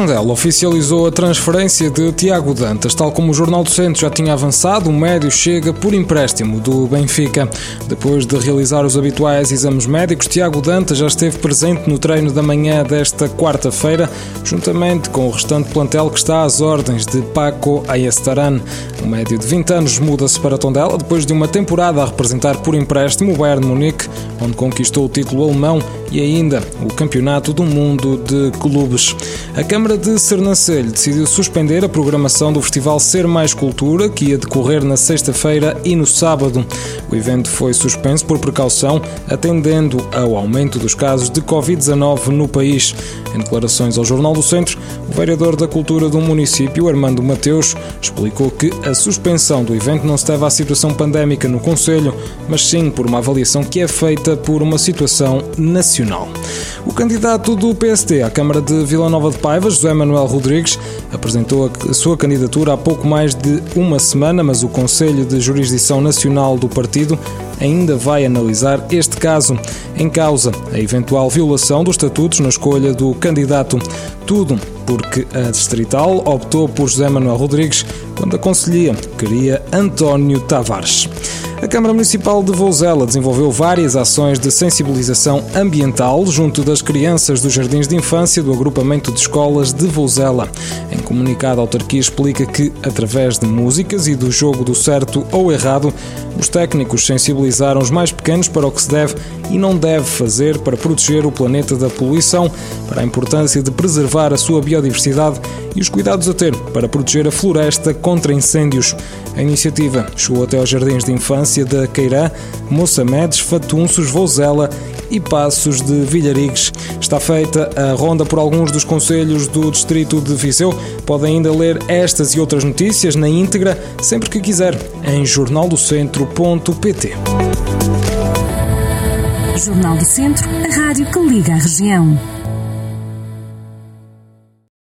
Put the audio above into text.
Tondela oficializou a transferência de Tiago Dantas. Tal como o Jornal do Centro já tinha avançado, o médio chega por empréstimo do Benfica. Depois de realizar os habituais exames médicos, Tiago Dantas já esteve presente no treino da manhã desta quarta-feira, juntamente com o restante plantel que está às ordens de Paco Ayestaran. O médio de 20 anos muda-se para Tondela depois de uma temporada a representar por empréstimo o Bayern Munique, onde conquistou o título alemão e ainda o Campeonato do Mundo de Clubes. A Câmara de Sernancelho decidiu suspender a programação do Festival Ser Mais Cultura, que ia decorrer na sexta-feira e no sábado. O evento foi suspenso por precaução, atendendo ao aumento dos casos de Covid-19 no país. Em declarações ao Jornal do Centro, o vereador da Cultura do município, Armando Mateus, explicou que a suspensão do evento não se deve à situação pandémica no Conselho, mas sim por uma avaliação que é feita por uma situação nacional. O candidato do PSD à Câmara de Vila Nova de Paiva, José Manuel Rodrigues, apresentou a sua candidatura há pouco mais de uma semana, mas o Conselho de Jurisdição Nacional do partido ainda vai analisar este caso. Em causa, a eventual violação dos estatutos na escolha do candidato. Tudo porque a Distrital optou por José Manuel Rodrigues quando a Conselhia queria António Tavares. A Câmara Municipal de Vouzela desenvolveu várias ações de sensibilização ambiental junto das crianças dos jardins de infância do agrupamento de escolas de Vouzela. Em comunicado, a autarquia explica que, através de músicas e do jogo do certo ou errado, os técnicos sensibilizaram os mais pequenos para o que se deve e não deve fazer para proteger o planeta da poluição, para a importância de preservar a sua biodiversidade e os cuidados a ter para proteger a floresta contra incêndios. A iniciativa chegou até aos jardins de infância da Queirã, Moçamedes, Fatunços, Vouzela e Passos de Vilharigues. Está feita a ronda por alguns dos conselhos do distrito de Viseu. Pode ainda ler estas e outras notícias na íntegra sempre que quiser em jornaldocentro.pt. Jornal do Centro, a rádio que liga a região.